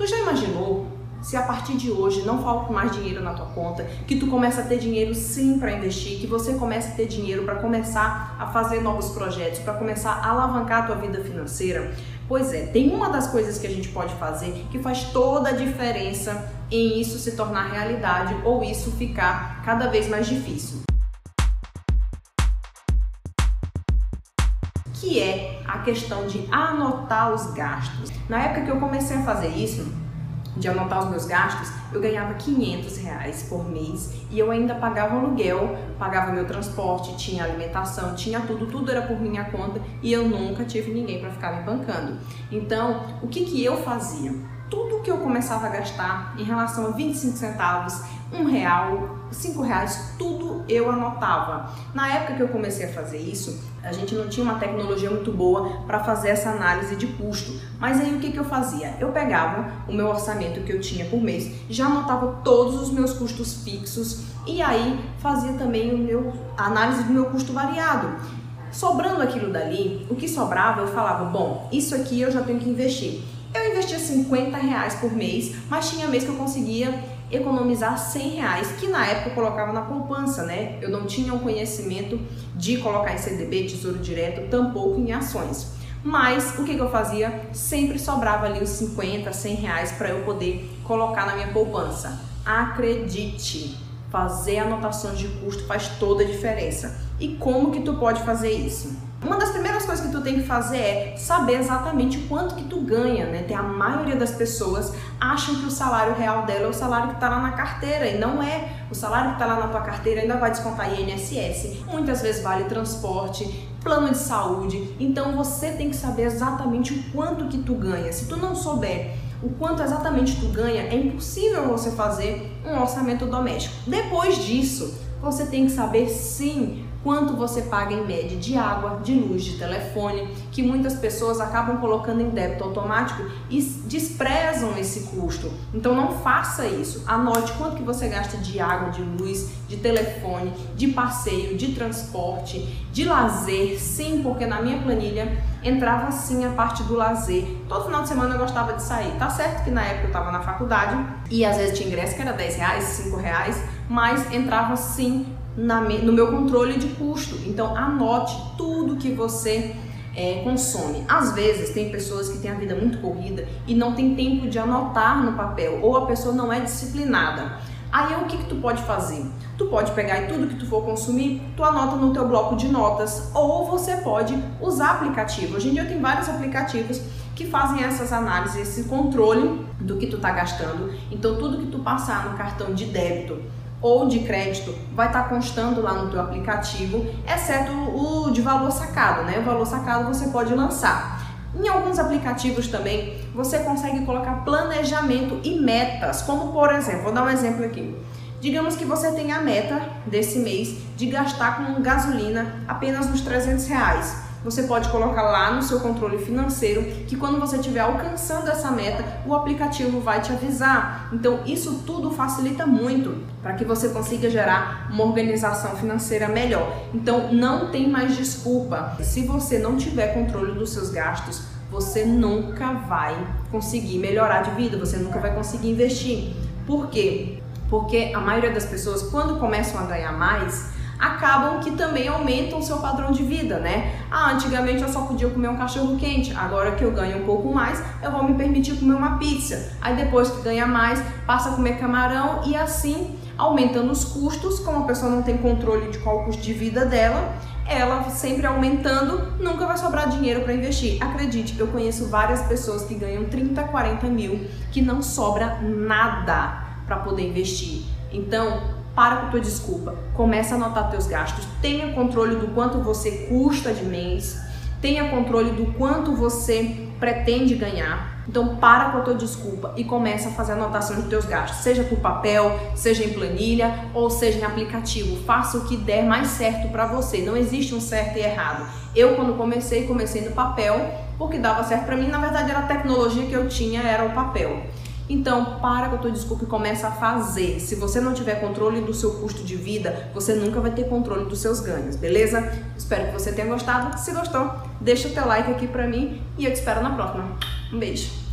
Tu já imaginou se a partir de hoje não falta mais dinheiro na tua conta, que tu começa a ter dinheiro sim para investir, que você começa a ter dinheiro para começar a fazer novos projetos, para começar a alavancar a tua vida financeira? Pois é, tem uma das coisas que a gente pode fazer que faz toda a diferença em isso se tornar realidade ou isso ficar cada vez mais difícil. Que é a questão de anotar os gastos. Na época que eu comecei a fazer isso, de anotar os meus gastos, eu ganhava 500 reais por mês e eu ainda pagava aluguel, pagava meu transporte, tinha alimentação, tinha tudo, tudo era por minha conta e eu nunca tive ninguém para ficar me bancando. Então, o que, que eu fazia? Tudo que eu começava a gastar em relação a 25 centavos, um real, cinco reais, tudo eu anotava. Na época que eu comecei a fazer isso, a gente não tinha uma tecnologia muito boa para fazer essa análise de custo. Mas aí o que, que eu fazia? Eu pegava o meu orçamento que eu tinha por mês, já anotava todos os meus custos fixos e aí fazia também o meu a análise do meu custo variado. Sobrando aquilo dali, o que sobrava eu falava, bom, isso aqui eu já tenho que investir. Eu investia 50 reais por mês, mas tinha mês que eu conseguia economizar 100 reais, que na época eu colocava na poupança, né? Eu não tinha o conhecimento de colocar em CDB, Tesouro Direto, tampouco em ações. Mas o que, que eu fazia? Sempre sobrava ali os 50, 100 reais para eu poder colocar na minha poupança. Acredite, fazer anotações de custo faz toda a diferença. E como que tu pode fazer isso? Uma das primeiras coisas que tu tem que fazer é saber exatamente quanto que tu ganha, né? Tem a maioria das pessoas acham que o salário real dela é o salário que está lá na carteira e não é. O salário que está lá na tua carteira ainda vai descontar INSS, muitas vezes vale transporte, plano de saúde. Então você tem que saber exatamente o quanto que tu ganha. Se tu não souber o quanto exatamente tu ganha, é impossível você fazer um orçamento doméstico. Depois disso, você tem que saber sim quanto você paga em média de água, de luz, de telefone, que muitas pessoas acabam colocando em débito automático e desprezam esse custo. Então não faça isso. Anote quanto que você gasta de água, de luz, de telefone, de passeio, de transporte, de lazer, sim, porque na minha planilha entrava sim a parte do lazer. Todo final de semana eu gostava de sair. Tá certo que na época eu estava na faculdade e às vezes tinha ingresso que era 10 reais, 5 reais, mas entrava sim na, no meu controle de custo. Então anote tudo que você é, consome. Às vezes tem pessoas que têm a vida muito corrida e não tem tempo de anotar no papel, ou a pessoa não é disciplinada. Aí o que, que tu pode fazer? Tu pode pegar e tudo que tu for consumir, tu anota no teu bloco de notas, ou você pode usar aplicativo. Hoje em dia tem vários aplicativos que fazem essas análises, esse controle do que tu tá gastando. Então tudo que tu passar no cartão de débito ou de crédito vai estar tá constando lá no teu aplicativo, exceto o de valor sacado, né? O valor sacado você pode lançar. Em alguns aplicativos também você consegue colocar planejamento e metas, como por exemplo, vou dar um exemplo aqui. Digamos que você tem a meta desse mês de gastar com gasolina apenas uns 300 reais você pode colocar lá no seu controle financeiro que quando você estiver alcançando essa meta, o aplicativo vai te avisar. Então, isso tudo facilita muito para que você consiga gerar uma organização financeira melhor. Então, não tem mais desculpa. Se você não tiver controle dos seus gastos, você nunca vai conseguir melhorar de vida, você nunca vai conseguir investir. Por quê? Porque a maioria das pessoas, quando começam a ganhar mais, acabam que também aumentam o seu padrão de vida, né? Ah, antigamente eu só podia comer um cachorro quente, agora que eu ganho um pouco mais, eu vou me permitir comer uma pizza. Aí depois que ganha mais, passa a comer camarão e assim aumentando os custos, como a pessoa não tem controle de qual o custo de vida dela, ela sempre aumentando, nunca vai sobrar dinheiro para investir. Acredite, eu conheço várias pessoas que ganham 30, 40 mil, que não sobra nada para poder investir. Então, para com tua desculpa, começa a anotar teus gastos, tenha controle do quanto você custa de mês, tenha controle do quanto você pretende ganhar. Então para com a tua desculpa e começa a fazer anotação dos teus gastos, seja por papel, seja em planilha ou seja em aplicativo. Faça o que der mais certo para você. Não existe um certo e errado. Eu quando comecei, comecei no papel porque dava certo para mim. Na verdade era a tecnologia que eu tinha, era o papel. Então, para com a tua desculpa e começa a fazer. Se você não tiver controle do seu custo de vida, você nunca vai ter controle dos seus ganhos, beleza? Espero que você tenha gostado. Se gostou, deixa o teu like aqui pra mim e eu te espero na próxima. Um beijo.